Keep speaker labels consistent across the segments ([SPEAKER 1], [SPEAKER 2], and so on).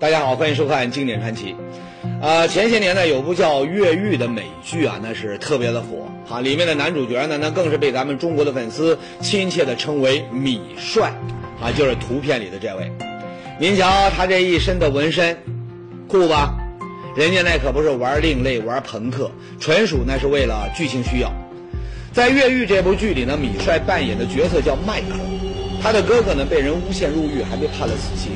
[SPEAKER 1] 大家好，欢迎收看《经典传奇》。啊，前些年呢，有部叫《越狱》的美剧啊，那是特别的火啊。里面的男主角呢，那更是被咱们中国的粉丝亲切的称为“米帅”，啊，就是图片里的这位。您瞧他这一身的纹身，酷吧？人家那可不是玩另类、玩朋克，纯属那是为了剧情需要。在《越狱》这部剧里呢，米帅扮演的角色叫迈克，他的哥哥呢被人诬陷入狱，还被判了死刑。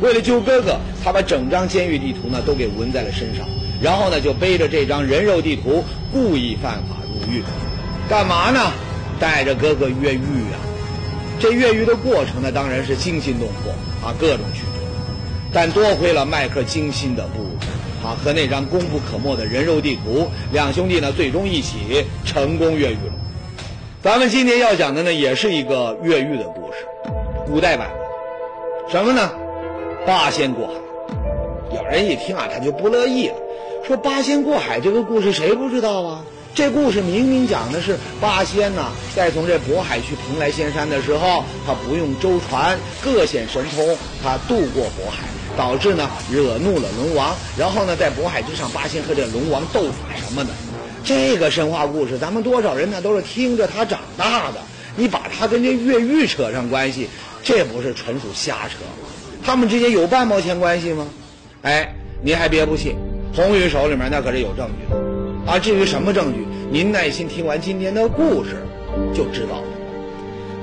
[SPEAKER 1] 为了救哥哥，他把整张监狱地图呢都给纹在了身上，然后呢就背着这张人肉地图故意犯法入狱，干嘛呢？带着哥哥越狱啊！这越狱的过程呢当然是惊心动魄啊，各种曲折，但多亏了麦克精心的布置啊和那张功不可没的人肉地图，两兄弟呢最终一起成功越狱了。咱们今天要讲的呢也是一个越狱的故事，古代版，什么呢？八仙过海，有人一听啊，他就不乐意了，说八仙过海这个故事谁不知道啊？这故事明明讲的是八仙呐，在从这渤海去蓬莱仙山的时候，他不用舟船，各显神通，他渡过渤海，导致呢惹怒了龙王，然后呢在渤海之上，八仙和这龙王斗法什么的。这个神话故事，咱们多少人呢都是听着他长大的，你把他跟这越狱扯上关系，这不是纯属瞎扯？他们之间有半毛钱关系吗？哎，您还别不信，红宇手里面那可是有证据的啊！至于什么证据，您耐心听完今天的故事就知道了。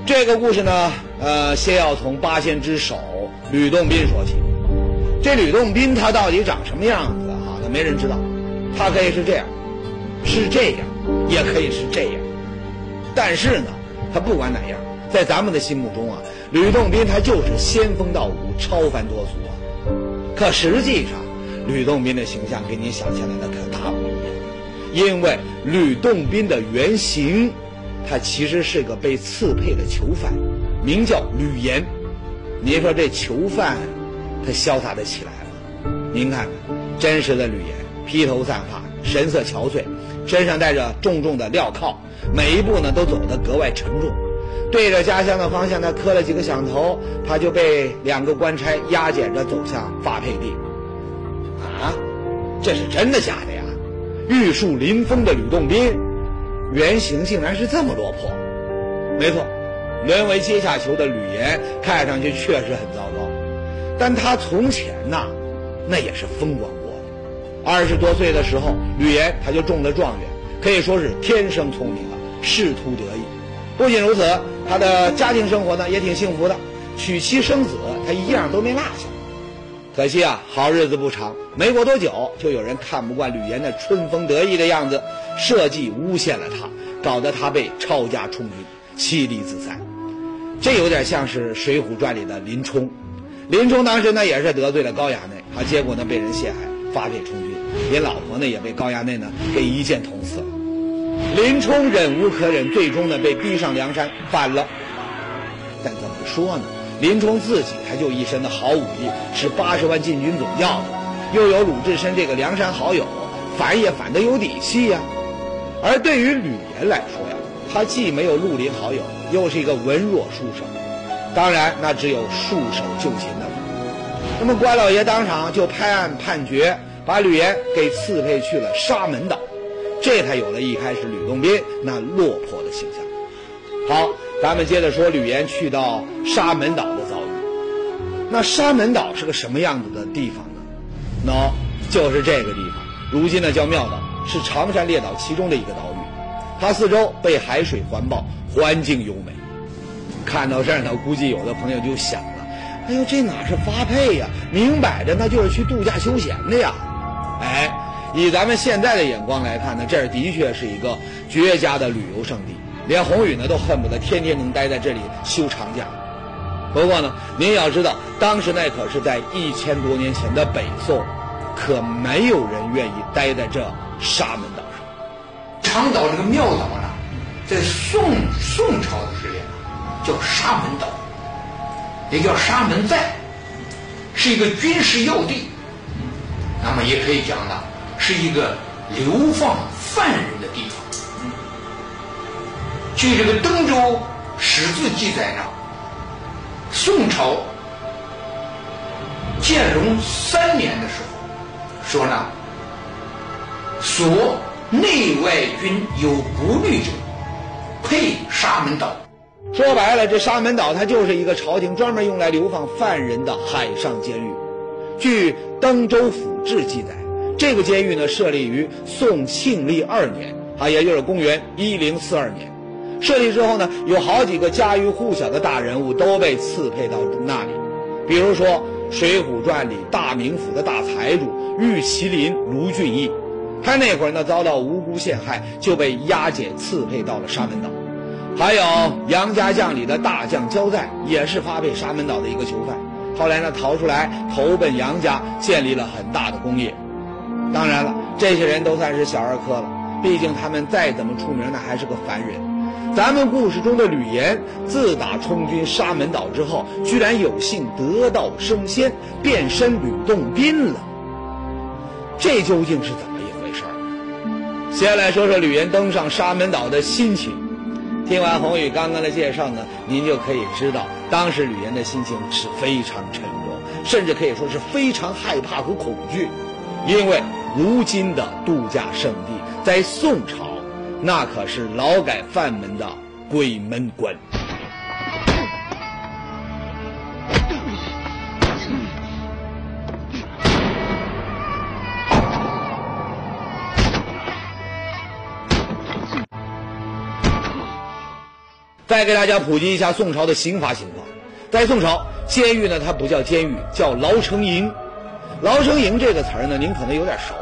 [SPEAKER 1] 这个故事呢，呃，先要从八仙之首吕洞宾说起。这吕洞宾他到底长什么样子啊？那没人知道。他可以是这样，是这样，也可以是这样。但是呢，他不管哪样，在咱们的心目中啊。吕洞宾他就是仙风道骨、超凡脱俗啊！可实际上，吕洞宾的形象跟您想象的那可大不一样。因为吕洞宾的原型，他其实是个被赐配的囚犯，名叫吕岩。您说这囚犯，他潇洒得起来吗？您看，真实的吕岩，披头散发，神色憔悴，身上带着重重的镣铐，每一步呢都走得格外沉重。对着家乡的方向，他磕了几个响头，他就被两个官差押解着走向发配地。啊，这是真的假的呀？玉树临风的吕洞宾，原型竟然是这么落魄。没错，沦为阶下囚的吕岩看上去确实很糟糕，但他从前呐，那也是风光过的。二十多岁的时候，吕岩他就中了状元，可以说是天生聪明啊，仕途得意。不仅如此。他的家庭生活呢也挺幸福的，娶妻生子他一样都没落下。可惜啊，好日子不长，没过多久就有人看不惯吕岩那春风得意的样子，设计诬陷了他，搞得他被抄家充军，妻离子散。这有点像是《水浒传》里的林冲。林冲当时呢也是得罪了高衙内，他结果呢被人陷害，发配充军，连老婆呢也被高衙内呢给一箭捅死了。林冲忍无可忍，最终呢被逼上梁山反了。但怎么说呢？林冲自己他就一身的好武艺，是八十万禁军总教的，又有鲁智深这个梁山好友，反也反得有底气呀。而对于吕岩来说呀，他既没有绿林好友，又是一个文弱书生，当然那只有束手就擒的了。那么关老爷当场就拍案判决，把吕岩给赐配去了沙门岛。这才有了一开始吕洞宾那落魄的形象。好，咱们接着说吕岩去到沙门岛的遭遇。那沙门岛是个什么样子的地方呢？喏，就是这个地方，如今呢叫庙岛，是长山列岛其中的一个岛屿。它四周被海水环抱，环境优美。看到这儿呢，估计有的朋友就想了：哎呦，这哪是发配呀？明摆着那就是去度假休闲的呀！哎。以咱们现在的眼光来看呢，这儿的确是一个绝佳的旅游胜地，连宏宇呢都恨不得天天能待在这里休长假。不过呢，您要知道，当时那可是在一千多年前的北宋，可没有人愿意待在这沙门岛上。
[SPEAKER 2] 长岛这个庙岛呢，在宋宋朝的时间叫沙门岛，也叫沙门寨，是一个军事要地。那么也可以讲呢。是一个流放犯人的地方。据这个登州史志记载呢，宋朝建隆三年的时候，说呢，所内外军有不律者，配沙门岛。
[SPEAKER 1] 说白了，这沙门岛它就是一个朝廷专门用来流放犯人的海上监狱。据《登州府志》记载，这个监狱呢设立于宋庆历二年，啊，也就是公元一零四二年。设立之后呢，有好几个家喻户晓的大人物都被赐配到那里，比如说《水浒传》里大名府的大财主玉麒麟卢俊义，他那会儿呢遭到无辜陷害，就被押解赐配到了沙门岛。还有杨家将里的大将焦赞，也是发配沙门岛的一个囚犯。后来呢，逃出来投奔杨家，建立了很大的功业。当然了，这些人都算是小儿科了，毕竟他们再怎么出名，那还是个凡人。咱们故事中的吕岩，自打充军沙门岛之后，居然有幸得道升仙，变身吕洞宾了。这究竟是怎么一回事先来说说吕岩登上沙门岛的心情。听完宏宇刚刚的介绍呢，您就可以知道，当时吕岩的心情是非常沉重，甚至可以说是非常害怕和恐惧，因为如今的度假胜地在宋朝，那可是劳改犯们的鬼门关。再给大家普及一下宋朝的刑罚情况。在宋朝，监狱呢它不叫监狱，叫牢城营。牢城营这个词儿呢，您可能有点熟。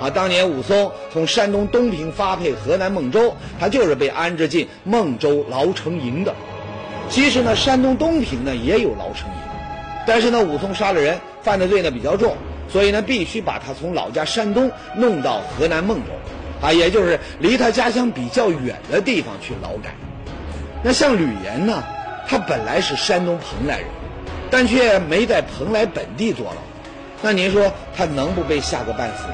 [SPEAKER 1] 啊，当年武松从山东东平发配河南孟州，他就是被安置进孟州牢城营的。其实呢，山东东平呢也有牢城营，但是呢，武松杀了人，犯的罪呢比较重，所以呢，必须把他从老家山东弄到河南孟州，啊，也就是离他家乡比较远的地方去劳改。那像吕岩呢，他本来是山东蓬莱人，但却没在蓬莱本地坐牢，那您说他能不被吓个半死？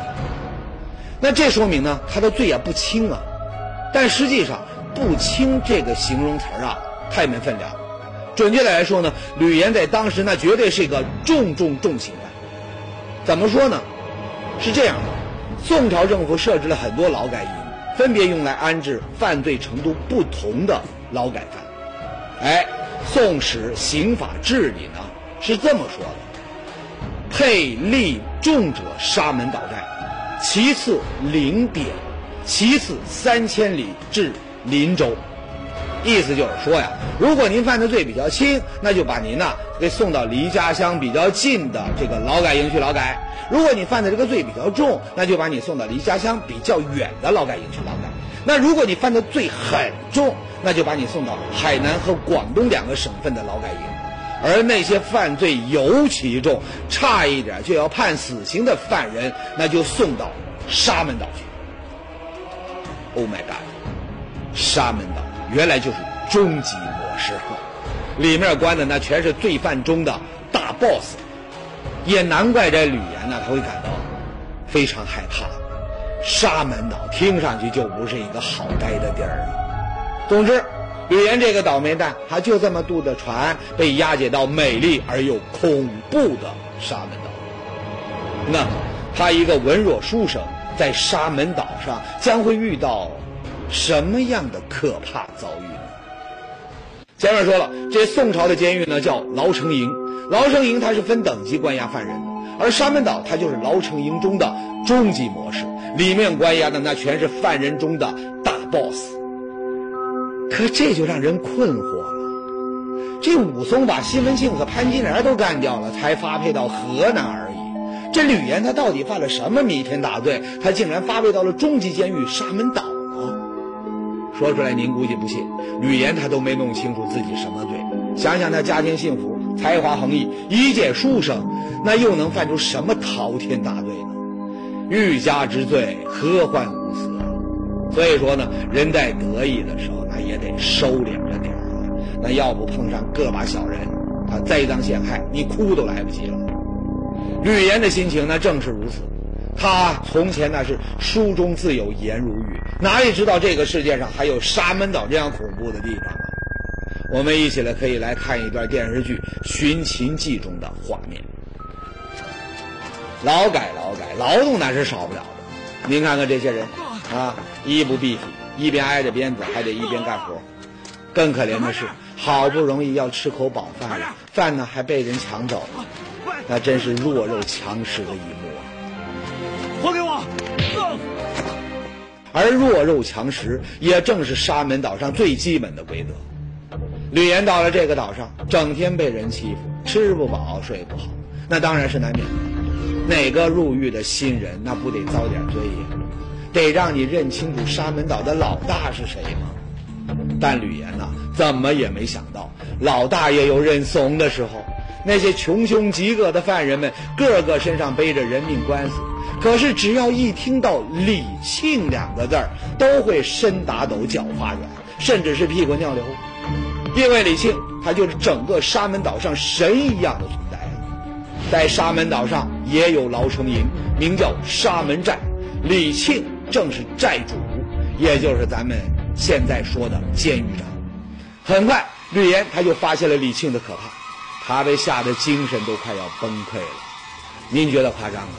[SPEAKER 1] 那这说明呢，他的罪也不轻啊。但实际上，“不轻”这个形容词啊，太没分量。准确的来说呢，吕岩在当时那绝对是一个重重重刑犯。怎么说呢？是这样的，宋朝政府设置了很多劳改营，分别用来安置犯罪程度不同的。劳改犯，哎，《宋史刑法志》里呢是这么说的：配立重者沙门岛寨，其次零点，其次三千里至林州。意思就是说呀，如果您犯的罪比较轻，那就把您呐给送到离家乡比较近的这个劳改营去劳改；如果你犯的这个罪比较重，那就把你送到离家乡比较远的劳改营去劳改。那如果你犯的罪很重，那就把你送到海南和广东两个省份的劳改营，而那些犯罪尤其重、差一点就要判死刑的犯人，那就送到沙门岛去。Oh my god！沙门岛原来就是终极模式，里面关的那全是罪犯中的大 boss，也难怪这吕岩呢他会感到非常害怕。沙门岛听上去就不是一个好待的地儿啊。总之，吕岩这个倒霉蛋，他就这么渡着船，被押解到美丽而又恐怖的沙门岛。那么，他一个文弱书生，在沙门岛上将会遇到什么样的可怕遭遇呢？前面说了，这宋朝的监狱呢叫牢城营，牢城营它是分等级关押犯人的，而沙门岛它就是牢城营中的终极模式。里面关押的那全是犯人中的大 boss，可这就让人困惑了。这武松把西门庆和潘金莲都干掉了，才发配到河南而已。这吕岩他到底犯了什么弥天大罪？他竟然发配到了中级监狱沙门岛呢？说出来您估计不信，吕岩他都没弄清楚自己什么罪。想想他家庭幸福，才华横溢，一介书生，那又能犯出什么滔天大罪呢？欲加之罪，何患无辞？所以说呢，人在得意的时候，那也得收敛着点儿啊。那要不碰上个把小人，他栽赃陷害，你哭都来不及了。吕岩的心情呢，正是如此。他从前那是书中自有颜如玉，哪里知道这个世界上还有沙门岛这样恐怖的地方啊？我们一起来可以来看一段电视剧《寻秦记》中的画面。劳改劳改，劳动那是少不了的。您看看这些人啊，衣不蔽体，一边挨着鞭子，还得一边干活。更可怜的是，好不容易要吃口饱饭了，饭呢还被人抢走了，那真是弱肉强食的一幕啊！
[SPEAKER 3] 还给我！
[SPEAKER 1] 而弱肉强食也正是沙门岛上最基本的规则。吕岩到了这个岛上，整天被人欺负，吃不饱睡不好，那当然是难免的。哪个入狱的新人，那不得遭点罪呀？得让你认清楚沙门岛的老大是谁吗？但吕岩呐，怎么也没想到，老大也有认怂的时候。那些穷凶极恶的犯人们，个个身上背着人命官司，可是只要一听到李庆两个字儿，都会身打抖、脚发软，甚至是屁滚尿流。因为李庆，他就是整个沙门岛上神一样的存在。在沙门岛上也有牢城营，名叫沙门寨，李庆正是寨主，也就是咱们现在说的监狱长。很快，吕岩他就发现了李庆的可怕。他被吓得精神都快要崩溃了，您觉得夸张吗？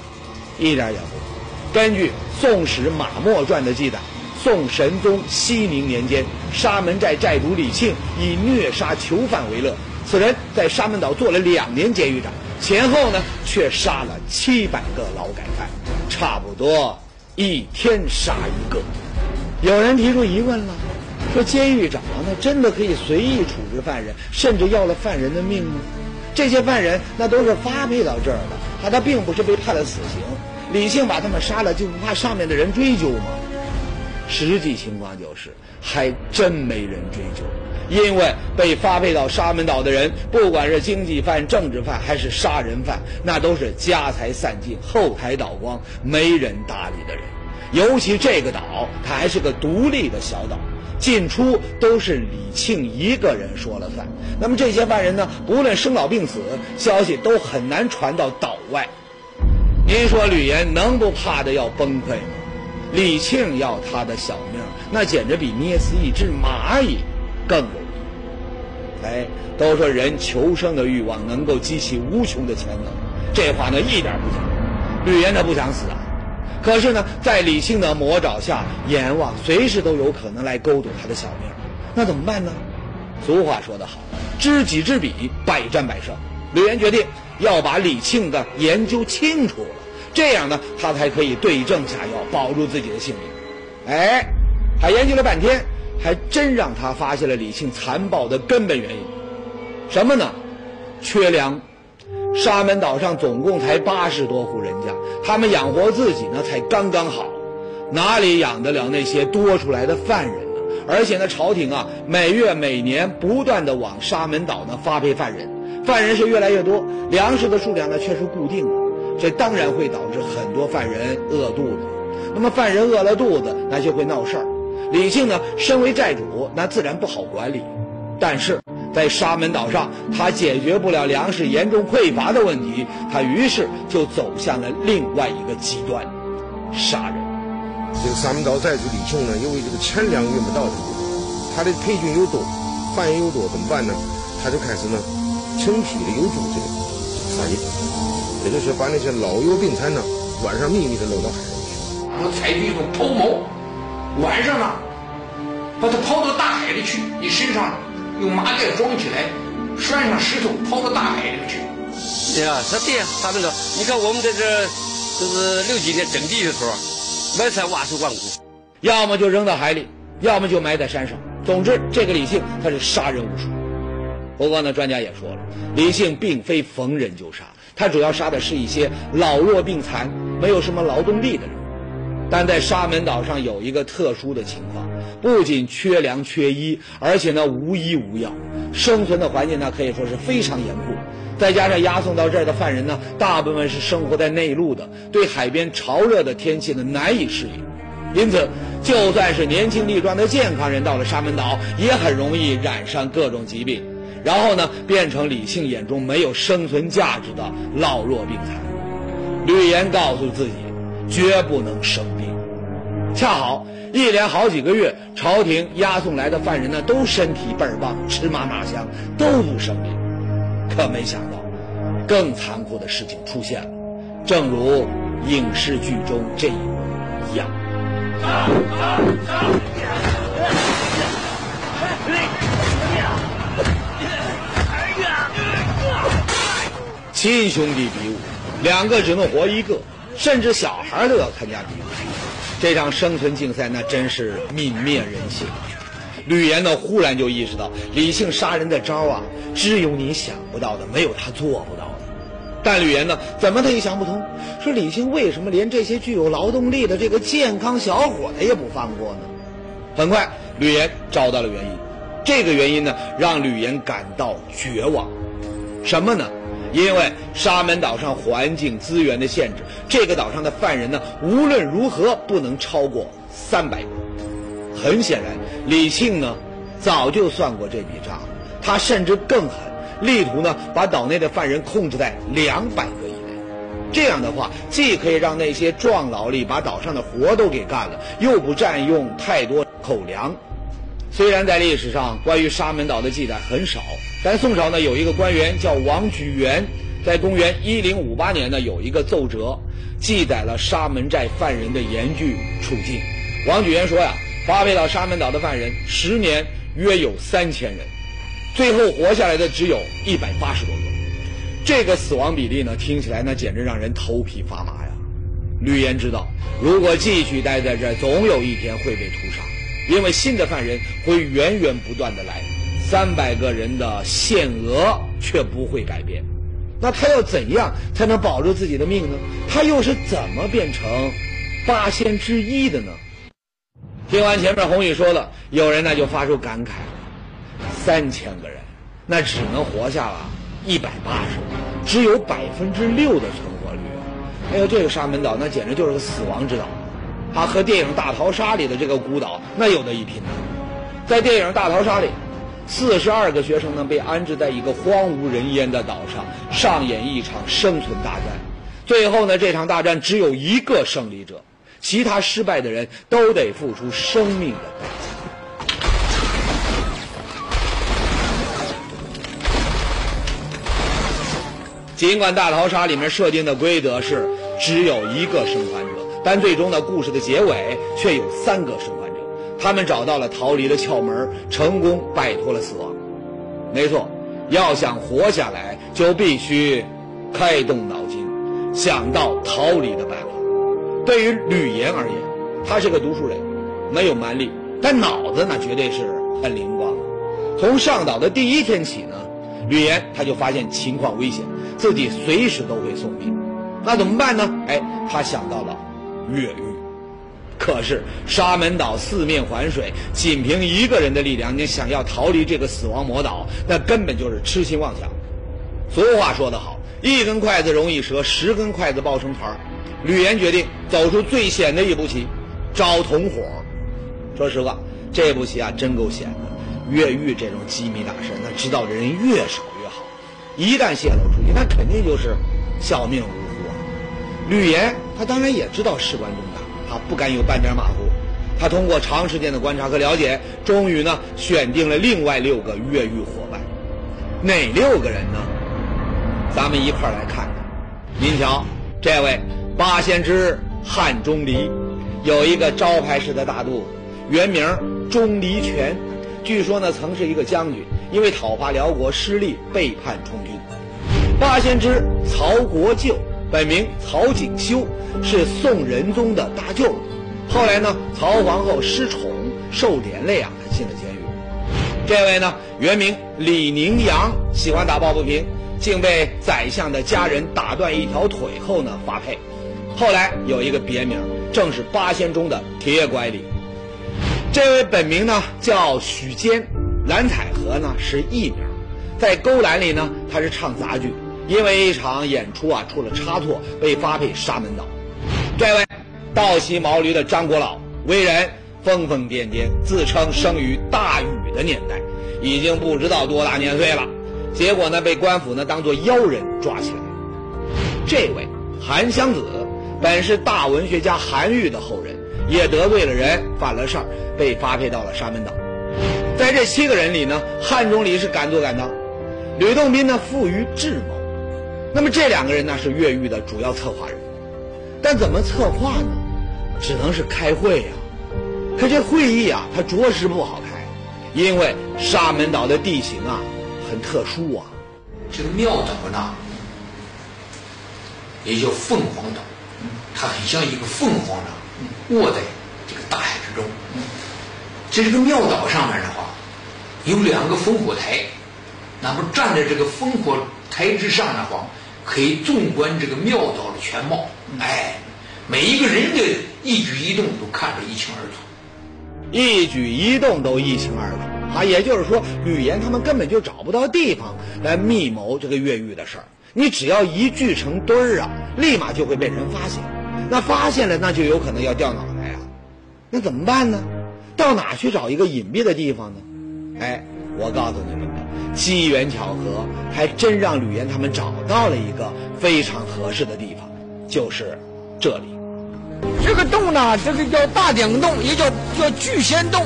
[SPEAKER 1] 一点也不。根据《宋史·马默传》的记载，宋神宗熙宁年间，沙门寨寨主李庆以虐杀囚犯为乐。此人在沙门岛做了两年监狱长，前后呢却杀了七百个劳改犯，差不多一天杀一个。有人提出疑问了。说监狱长那真的可以随意处置犯人，甚至要了犯人的命吗？这些犯人那都是发配到这儿的，他他并不是被判了死刑。李庆把他们杀了，就不怕上面的人追究吗？实际情况就是，还真没人追究，因为被发配到沙门岛的人，不管是经济犯、政治犯还是杀人犯，那都是家财散尽、后台倒光、没人搭理的人。尤其这个岛，它还是个独立的小岛。进出都是李庆一个人说了算。那么这些犯人呢，不论生老病死，消息都很难传到岛外。您说吕岩能不怕的要崩溃吗？李庆要他的小命，那简直比捏死一只蚂蚁更容易。哎，都说人求生的欲望能够激起无穷的潜能，这话呢一点不假。吕岩他不想死啊。可是呢，在李庆的魔爪下，阎王随时都有可能来勾夺他的小命，那怎么办呢？俗话说得好，知己知彼，百战百胜。吕岩决定要把李庆的研究清楚了，这样呢，他才可以对症下药，保住自己的性命。哎，他研究了半天，还真让他发现了李庆残暴的根本原因，什么呢？缺粮。沙门岛上总共才八十多户人家，他们养活自己呢才刚刚好，哪里养得了那些多出来的犯人呢？而且呢，朝廷啊每月每年不断的往沙门岛呢发配犯人，犯人是越来越多，粮食的数量呢却是固定的，这当然会导致很多犯人饿肚子。那么犯人饿了肚子，那就会闹事儿。李庆呢，身为债主，那自然不好管理，但是。在沙门岛上，他解决不了粮食严重匮乏的问题，他于是就走向了另外一个极端——杀人。
[SPEAKER 4] 这个沙门岛寨主李庆呢，因为这个钱粮运不到他的配军又多，犯人又多，怎么办呢？他就开始呢，成批的有组织的杀人，也就是把那些老幼病残呢，晚上秘密的扔到海里去。
[SPEAKER 2] 我采取一种偷谋，晚上呢，把它抛到大海里去，你身上。用麻袋装起来，拴上石头，抛到大海里去。
[SPEAKER 5] 对呀，他对呀，他那个，你看我们在这，就是六几年整地的时候，满山挖出万古，
[SPEAKER 1] 要么就扔到海里，要么就埋在山上。总之，这个李靖他是杀人无数。不过呢，专家也说了，李姓并非逢人就杀，他主要杀的是一些老弱病残、没有什么劳动力的人。但在沙门岛上有一个特殊的情况。不仅缺粮缺衣，而且呢无医无药，生存的环境呢可以说是非常严酷。再加上押送到这儿的犯人呢，大部分是生活在内陆的，对海边潮热的天气呢难以适应，因此就算是年轻力壮的健康人到了沙门岛，也很容易染上各种疾病，然后呢变成李庆眼中没有生存价值的老弱病残。吕岩告诉自己，绝不能生病。恰好。一连好几个月，朝廷押送来的犯人呢，都身体倍儿棒，吃嘛嘛香，都不生病。可没想到，更残酷的事情出现了。正如影视剧中这一幕一样。亲兄弟比武，两个只能活一个，甚至小孩都要参加比武。这场生存竞赛那真是泯灭人性。吕岩呢，忽然就意识到李庆杀人的招啊，只有你想不到的，没有他做不到的。但吕岩呢，怎么他也想不通，说李庆为什么连这些具有劳动力的这个健康小伙他也不放过呢？很快，吕岩找到了原因，这个原因呢，让吕岩感到绝望。什么呢？因为沙门岛上环境资源的限制，这个岛上的犯人呢，无论如何不能超过三百个。很显然，李庆呢，早就算过这笔账，他甚至更狠，力图呢把岛内的犯人控制在两百个以内。这样的话，既可以让那些壮劳力把岛上的活都给干了，又不占用太多口粮。虽然在历史上关于沙门岛的记载很少，但宋朝呢有一个官员叫王举元，在公元一零五八年呢有一个奏折，记载了沙门寨犯人的严峻处境。王举元说呀。发配到沙门岛的犯人，十年约有三千人，最后活下来的只有一百八十多个。这个死亡比例呢，听起来那简直让人头皮发麻呀。吕岩知道，如果继续待在这，总有一天会被屠杀，因为新的犯人会源源不断的来，三百个人的限额却不会改变。那他要怎样才能保住自己的命呢？他又是怎么变成八仙之一的呢？听完前面红宇说了，有人那就发出感慨了：三千个人，那只能活下了一百八十，只有百分之六的存活率。哎呦，这个沙门岛那简直就是个死亡之岛，它和电影《大逃杀》里的这个孤岛那有的一拼呢。在电影《大逃杀》里，四十二个学生呢被安置在一个荒无人烟的岛上，上演一场生存大战。最后呢，这场大战只有一个胜利者。其他失败的人都得付出生命的代价。尽管大逃杀里面设定的规则是只有一个生还者，但最终的故事的结尾却有三个生还者。他们找到了逃离的窍门，成功摆脱了死亡。没错，要想活下来，就必须开动脑筋，想到逃离的办法。对于吕岩而言，他是个读书人，没有蛮力，但脑子那绝对是很灵光。从上岛的第一天起呢，吕岩他就发现情况危险，自己随时都会送命。那怎么办呢？哎，他想到了越狱。可是沙门岛四面环水，仅凭一个人的力量，你想要逃离这个死亡魔岛，那根本就是痴心妄想。俗话说得好，一根筷子容易折，十根筷子抱成团吕岩决定走出最险的一步棋，找同伙。说实话，这步棋啊真够险的。越狱这种机密大事，那知道的人越少越好。一旦泄露出去，那肯定就是小命无。吕岩他当然也知道事关重大，他不敢有半点马虎。他通过长时间的观察和了解，终于呢选定了另外六个越狱伙伴。哪六个人呢？咱们一块儿来看看。您瞧，这位。八仙之汉钟离，有一个招牌式的大肚子，原名钟离权，据说呢曾是一个将军，因为讨伐辽国失利背叛充军。八仙之曹国舅，本名曹景修，是宋仁宗的大舅。后来呢，曹皇后失宠受连累啊，他进了监狱。这位呢原名李宁阳，喜欢打抱不平，竟被宰相的家人打断一条腿后呢发配。后来有一个别名，正是八仙中的铁拐李。这位本名呢叫许坚，蓝采和呢是艺名。在勾栏里呢，他是唱杂剧，因为一场演出啊出了差错，被发配沙门岛。这位倒骑毛驴的张国老，为人疯疯癫癫，自称生于大禹的年代，已经不知道多大年岁了。结果呢，被官府呢当做妖人抓起来。这位韩湘子。本是大文学家韩愈的后人，也得罪了人，犯了事儿，被发配到了沙门岛。在这七个人里呢，汉钟离是敢作敢当，吕洞宾呢富于智谋，那么这两个人呢是越狱的主要策划人，但怎么策划呢？只能是开会呀。可这会议啊，它着实不好开，因为沙门岛的地形啊很特殊啊。
[SPEAKER 2] 这个庙岛呢，也叫凤凰岛，它很像一个凤凰呢，卧在这个大海之中。这这个庙岛上面的话，有两个烽火台，那么站在这个烽火台之上的话，可以纵观这个庙岛的全貌。哎，每一个人的一举一动都看得一清二楚。
[SPEAKER 1] 一举一动都一清二楚啊！也就是说，吕岩他们根本就找不到地方来密谋这个越狱的事儿。你只要一聚成堆儿啊，立马就会被人发现。那发现了，那就有可能要掉脑袋呀。那怎么办呢？到哪去找一个隐蔽的地方呢？哎，我告诉你们，机缘巧合，还真让吕岩他们找到了一个非常合适的地方，就是这里。
[SPEAKER 6] 这个洞呢，这个叫大顶洞，也叫叫聚仙洞。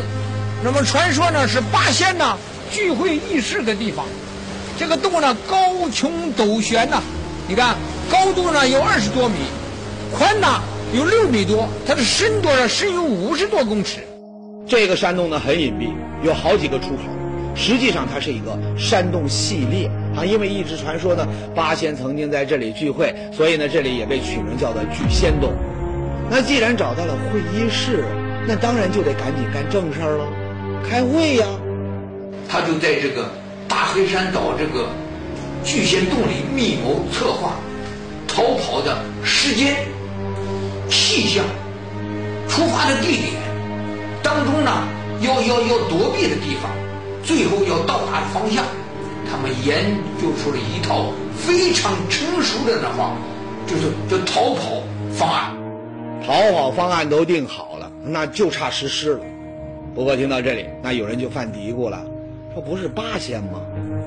[SPEAKER 6] 那么传说呢，是八仙呢聚会议事的地方。这个洞呢，高穹陡悬呐，你看高度呢有二十多米，宽呢有六米多，它的深度呢深有五十多公尺。
[SPEAKER 1] 这个山洞呢很隐蔽，有好几个出口。实际上它是一个山洞系列啊，因为一直传说呢八仙曾经在这里聚会，所以呢这里也被取名叫做聚仙洞。那既然找到了会议室，那当然就得赶紧干正事儿了，开会呀。
[SPEAKER 2] 他就在这个大黑山岛这个聚仙洞里密谋策划逃跑的时间、气象、出发的地点当中呢，要要要躲避的地方，最后要到达的方向，他们研究出了一套非常成熟的那话，就是叫逃跑方案。
[SPEAKER 1] 逃跑方案都定好了，那就差实施了。不过听到这里，那有人就犯嘀咕了，说不是八仙吗？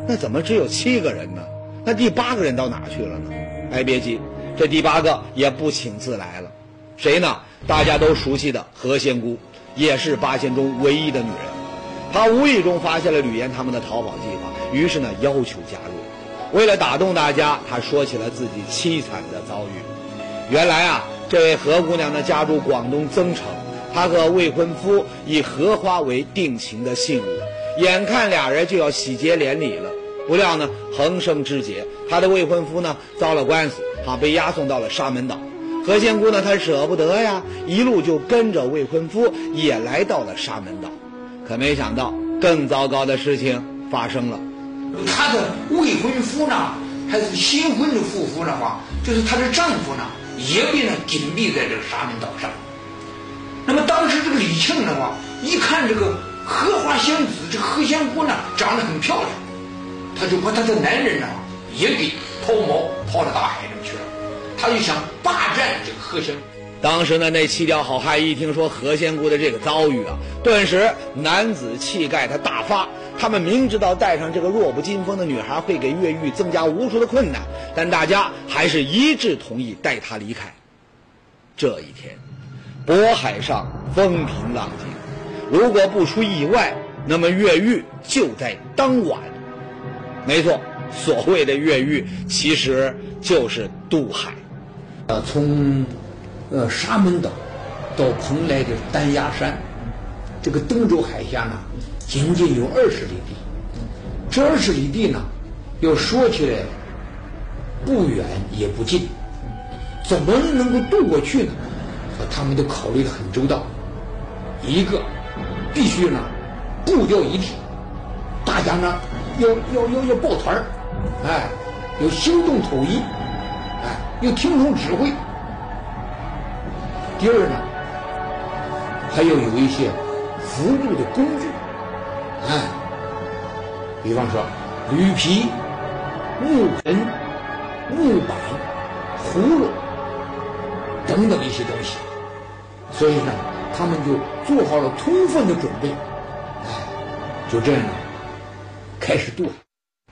[SPEAKER 1] 那怎么只有七个人呢？那第八个人到哪去了呢？哎，别急，这第八个也不请自来了。谁呢？大家都熟悉的何仙姑，也是八仙中唯一的女人。她无意中发现了吕岩他们的逃跑计划，于是呢要求加入。为了打动大家，她说起了自己凄惨的遭遇。原来啊。这位何姑娘呢，家住广东增城，她和未婚夫以荷花为定情的信物，眼看俩人就要喜结连理了，不料呢，横生枝节，她的未婚夫呢遭了官司，啊，被押送到了沙门岛。何仙姑呢，她舍不得呀，一路就跟着未婚夫也来到了沙门岛，可没想到更糟糕的事情发生了，
[SPEAKER 2] 她的未婚夫呢，还是新婚的夫妇的话，就是她的丈夫呢。也被呢紧闭在这个沙门岛上。那么当时这个李庆的话，一看这个荷花仙子，这何仙姑呢长得很漂亮，他就把他的男人呢也给抛锚抛到大海里去了。他就想霸占这个何仙。
[SPEAKER 1] 当时呢，那七条好汉一听说何仙姑的这个遭遇啊，顿时男子气概他大发。他们明知道带上这个弱不禁风的女孩会给越狱增加无数的困难，但大家还是一致同意带她离开。这一天，渤海上风平浪静，如果不出意外，那么越狱就在当晚。没错，所谓的越狱其实就是渡海。
[SPEAKER 2] 呃，从呃沙门岛到蓬莱的丹崖山，这个登州海峡呢？仅仅有二十里地，这二十里地呢，要说起来不远也不近，怎么能够渡过去呢？他们都考虑的很周到。一个必须呢步调一致，大家呢要要要要抱团儿，哎，要行动统一，哎，要听从指挥。第二呢，还要有一些辅助的工具。哎，比方说驴皮、木盆、木板、葫芦等等一些东西，所以呢，他们就做好了充分的准备，哎，就这样开始渡。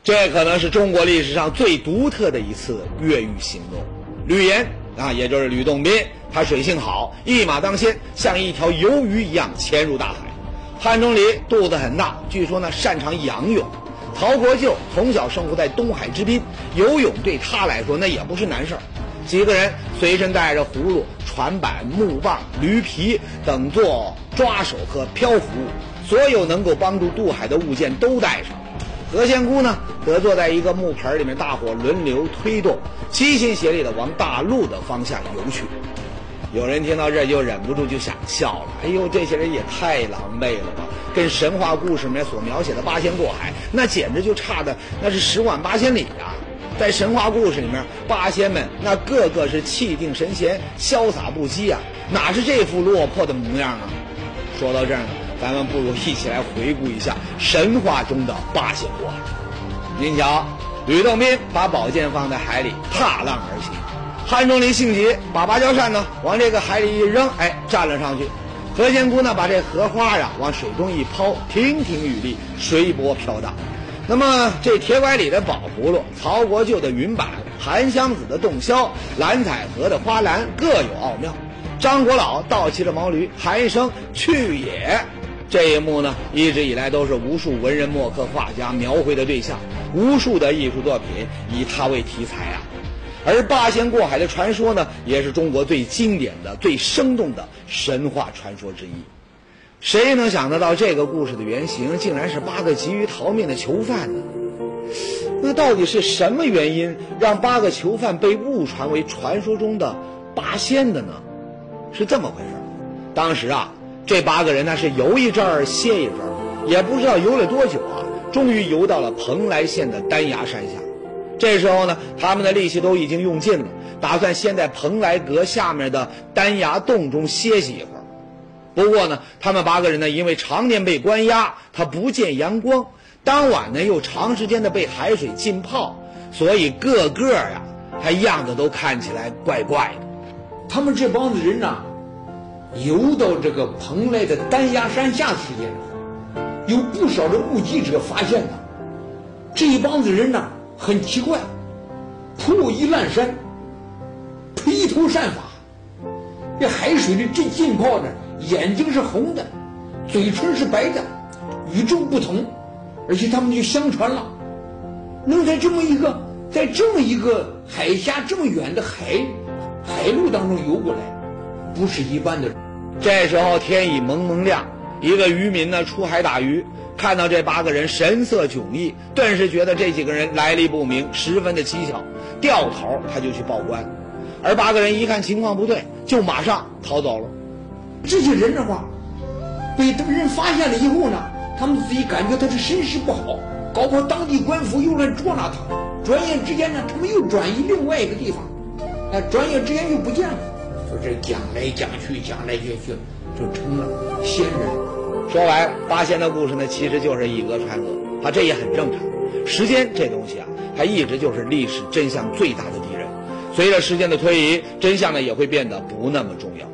[SPEAKER 1] 这可能是中国历史上最独特的一次越狱行动。吕岩啊，也就是吕洞宾，他水性好，一马当先，像一条游鱼一样潜入大海。汉钟离肚子很大，据说呢擅长仰泳，曹国舅从小生活在东海之滨，游泳对他来说那也不是难事儿。几个人随身带着葫芦、船板、木棒、驴皮等做抓手和漂浮物，所有能够帮助渡海的物件都带上。何仙姑呢，则坐在一个木盆里面，大伙轮流推动，齐心协力地往大陆的方向游去。有人听到这就忍不住就想笑了：“哎呦，这些人也太狼狈了吧！跟神话故事里面所描写的八仙过海，那简直就差的那是十万八千里呀！在神话故事里面，八仙们那个个是气定神闲、潇洒不羁啊，哪是这副落魄的模样啊？说到这儿呢，咱们不如一起来回顾一下神话中的八仙过海。您瞧，吕洞宾把宝剑放在海里，踏浪而行。汉钟离性急，把芭蕉扇呢往这个海里一扔，哎，站了上去。何仙姑呢，把这荷花呀往水中一抛，亭亭玉立，随波飘荡。那么这铁拐李的宝葫芦，曹国舅的云板，韩湘子的洞箫，蓝采和的花篮，各有奥妙。张国老倒骑着毛驴，喊一声去也。这一幕呢，一直以来都是无数文人墨客、画家描绘的对象，无数的艺术作品以它为题材啊。而八仙过海的传说呢，也是中国最经典的、最生动的神话传说之一。谁能想得到这个故事的原型竟然是八个急于逃命的囚犯呢？那到底是什么原因让八个囚犯被误传为传说中的八仙的呢？是这么回事当时啊，这八个人呢是游一阵儿歇一阵儿，也不知道游了多久啊，终于游到了蓬莱县的丹崖山下。这时候呢，他们的力气都已经用尽了，打算先在蓬莱阁下面的丹崖洞中歇息一会儿。不过呢，他们八个人呢，因为常年被关押，他不见阳光，当晚呢又长时间的被海水浸泡，所以个个呀，他样子都看起来怪怪的。
[SPEAKER 2] 他们这帮子人呐，游到这个蓬莱的丹崖山下期间，有不少的目击者发现呢，这一帮子人呢。很奇怪，破衣烂衫，披头散发，这海水里这浸泡着，眼睛是红的，嘴唇是白的，与众不同。而且他们就相传了，能在这么一个在这么一个海峡这么远的海海路当中游过来，不是一般的。
[SPEAKER 1] 这时候天已蒙蒙亮，一个渔民呢出海打鱼。看到这八个人神色迥异，顿时觉得这几个人来历不明，十分的蹊跷。掉头他就去报官，而八个人一看情况不对，就马上逃走了。
[SPEAKER 2] 这些人的话，被他们人发现了以后呢，他们自己感觉他是身世不好，搞不好当地官府又来捉拿他。转眼之间呢，他们又转移另外一个地方，哎，转眼之间又不见了。这讲来讲去，讲来讲去，就成了仙人。
[SPEAKER 1] 说完八仙的故事呢，其实就是以讹传讹，啊，这也很正常。时间这东西啊，它一直就是历史真相最大的敌人。随着时间的推移，真相呢也会变得不那么重要。